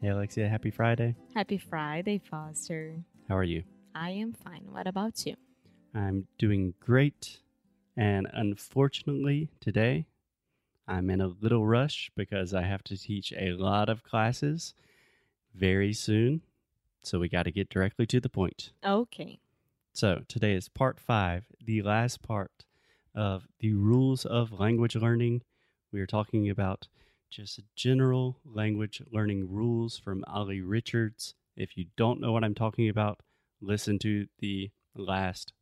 Hey, Alexia, happy Friday. Happy Friday, Foster. How are you? I am fine. What about you? I'm doing great. And unfortunately, today I'm in a little rush because I have to teach a lot of classes very soon. So we got to get directly to the point. Okay. So today is part five, the last part of the rules of language learning. We are talking about just general language learning rules from Olly Richards. If you don't know what I'm talking about, listen to the last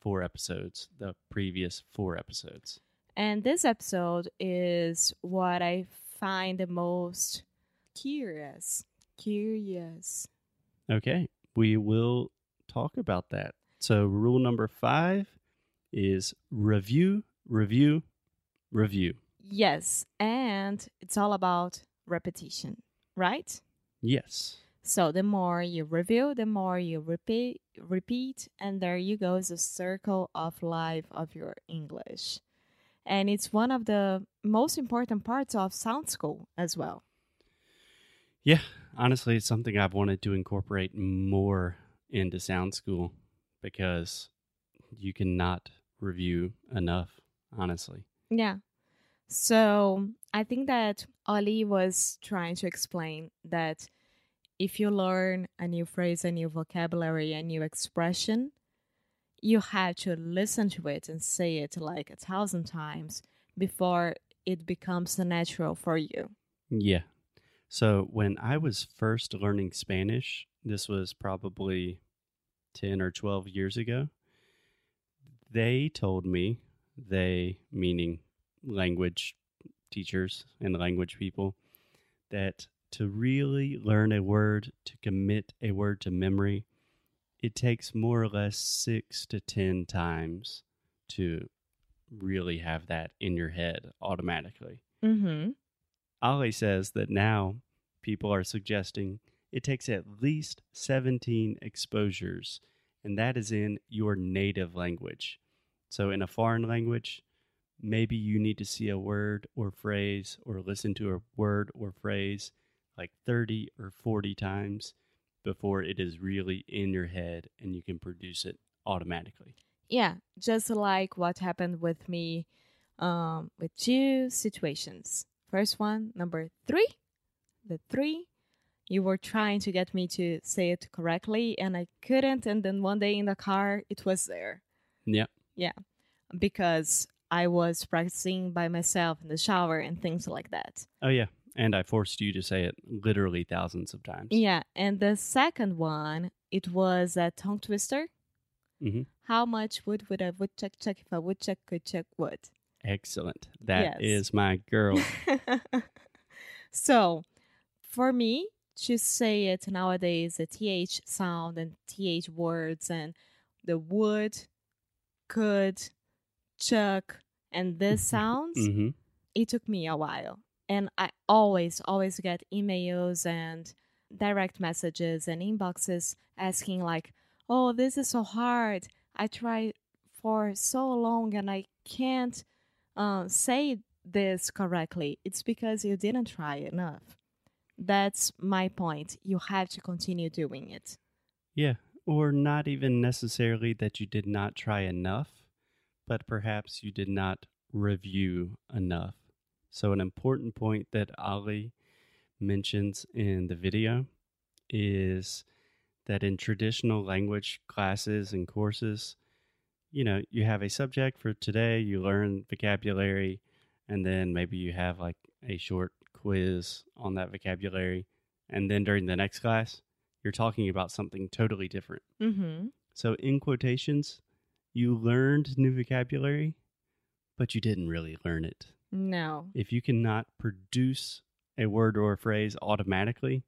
four episodes, the previous four episodes. And this episode is what I find the most curious. Curious. Okay, we will talk about that. So, rule number five is review, review, review. Yes. And it's all about repetition, right? Yes. So the more you review, the more you repeat, repeat, and there you go. It's a circle of life of your English, and it's one of the most important parts of Sound School as well. Yeah, honestly, it's something I've wanted to incorporate more into Sound School because you cannot review enough, honestly. Yeah. So I think that Olly was trying to explain that if you learn a new phrase, a new vocabulary, a new expression, you have to listen to it and say it like a thousand times before it becomes natural for you. Yeah. So when I was first learning Spanish, this was probably 10 or 12 years ago, they told me, they meaning language teachers and language people, that to really learn a word, to commit a word to memory, it takes more or less six to 10 times to really have that in your head automatically. Mm-hmm. Olly says that now people are suggesting it takes at least 17 exposures, and that is in your native language. So, in a foreign language, maybe you need to see a word or phrase or listen to a word or phrase like 30 or 40 times before it is really in your head and you can produce it automatically. Yeah, just like what happened with me um, with two situations. First one, number three, the three, you were trying to get me to say it correctly and I couldn't. And then one day in the car, it was there. Yeah. Yeah, because I was practicing by myself in the shower and things like that. Oh, yeah. And I forced you to say it literally thousands of times. Yeah, and the second one, it was a tongue twister. hmm How much wood would a woodchuck chuck if a woodchuck could chuck wood? Excellent. That Yes. is my girl. so, for me to say it nowadays, the th sound and th words and the wood, could, chuck, and this sounds, hmm it took me a while. And I always, always get emails and direct messages and inboxes asking, like, oh, this is so hard. I tried for so long and I can't uh, say this correctly. It's because you didn't try enough. That's my point. You have to continue doing it. Yeah. Or not even necessarily that you did not try enough, but perhaps you did not review enough. So, an important point that Olly mentions in the video is that in traditional language classes and courses, you know, you have a subject for today, you learn vocabulary, and then maybe you have like a short quiz on that vocabulary. And then during the next class, you're talking about something totally different. Mm-hmm. So, in quotations, you learned new vocabulary, but you didn't really learn it. No. If you cannot produce a word or a phrase automatically,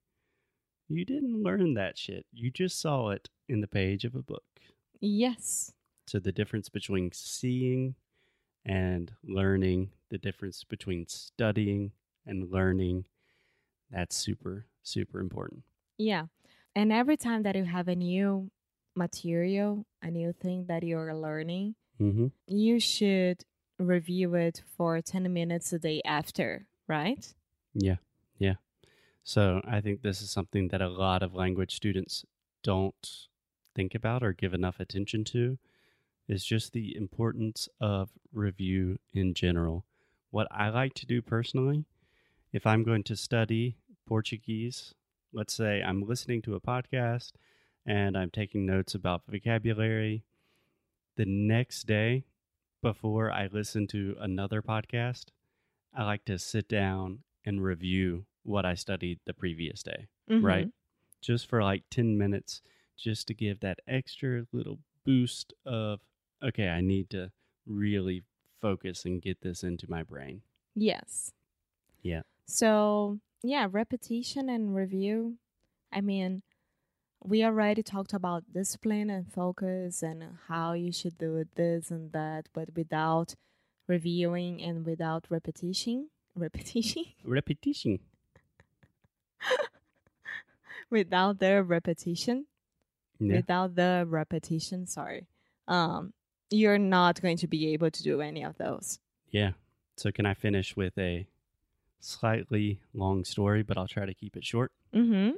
you didn't learn that shit. You just saw it in the page of a book. Yes. So, the difference between seeing and learning, the difference between studying and learning, that's super, super important. Yeah. And every time that you have a new material, a new thing that you're learning, Mm-hmm. you should review it for 10 minutes a day after, right? Yeah, yeah. So I think this is something that a lot of language students don't think about or give enough attention to is just the importance of review in general. What I like to do personally, if I'm going to study Portuguese, let's say I'm listening to a podcast and I'm taking notes about vocabulary, the next day before I listen to another podcast, I like to sit down and review what I studied the previous day, right? Mm-hmm. Just for like 10 minutes, just to give that extra little boost of, okay, I need to really focus and get this into my brain. Yes. Yeah. So, yeah, repetition and review. I mean, we already talked about discipline and focus and how you should do this and that, but without reviewing and without repetition. Repetition? Repetition. without the repetition. Yeah. Without the repetition, sorry. Um, you're not going to be able to do any of those. Yeah. So, can I finish with a slightly long story, but I'll try to keep it short? Mm-hmm.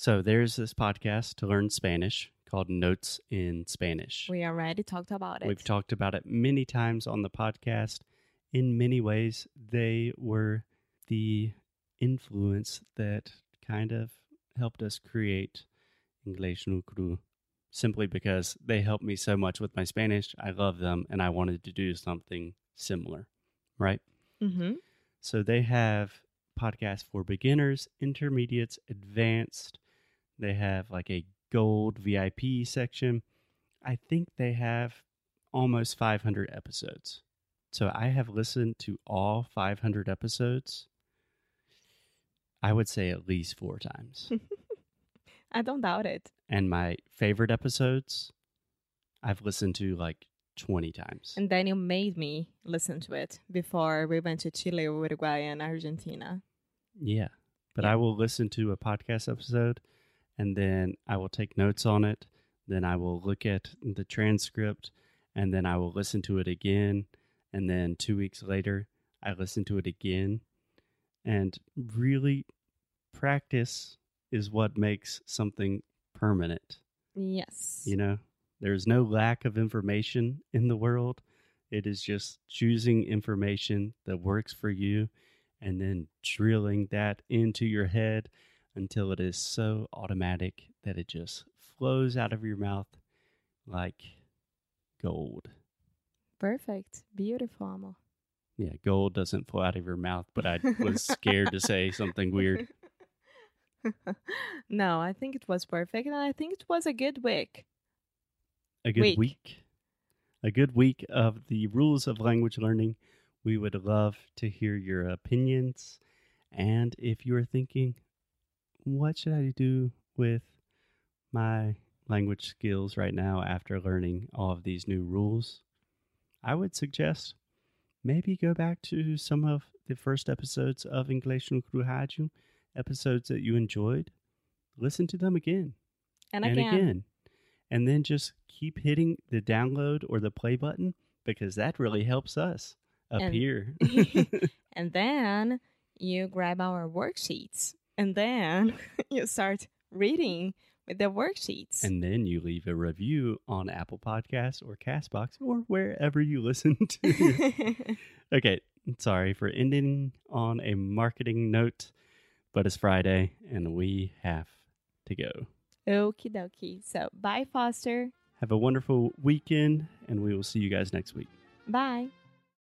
So, there's this podcast to learn Spanish called Notes in Spanish. We already talked about it. We've talked about it many times on the podcast. In many ways, they were the influence that kind of helped us create English no Cru simply because they helped me so much with my Spanish. I love them and I wanted to do something similar, right? mm-hmm. So they have podcasts for beginners, intermediates, advanced. They have like a gold VIP section. I think they have almost 500 episodes. So I have listened to all 500 episodes. I would say at least four times. I don't doubt it. and my favorite episodes, I've listened to like 20 times. And then you made me listen to it before we went to Chile, Uruguay, and Argentina. Yeah. But Yeah. I will listen to a podcast episode and then I will take notes on it. Then I will look at the transcript and then I will listen to it again. And then two weeks later, I listen to it again. And really, practice is what makes something permanent. Yes. You know, there's no lack of information in the world. It is just choosing information that works for you and then drilling that into your head until it is so automatic that it just flows out of your mouth like gold. Perfect. Beautiful, Amo. Yeah, gold doesn't flow out of your mouth, but I was scared to say something weird. no, I think it was perfect, and I think it was a good week. a good Week. week. A good week of the rules of language learning. We would love to hear your opinions. And if you are thinking, what should I do with my language skills right now after learning all of these new rules? I would suggest maybe go back to some of the first episodes of English no Cruhaju, episodes that you enjoyed. Listen to them again And, and again, again. And then just keep hitting the download or the play button because that really helps us up And- here. and then you grab our worksheets, and then you start reading with the worksheets. and then you leave a review on Apple Podcasts or Castbox or wherever you listen to. okay, sorry for ending on a marketing note, but it's Friday and we have to go. Okie dokie. So, bye, Foster. Have a wonderful weekend and we will see you guys next week. Bye.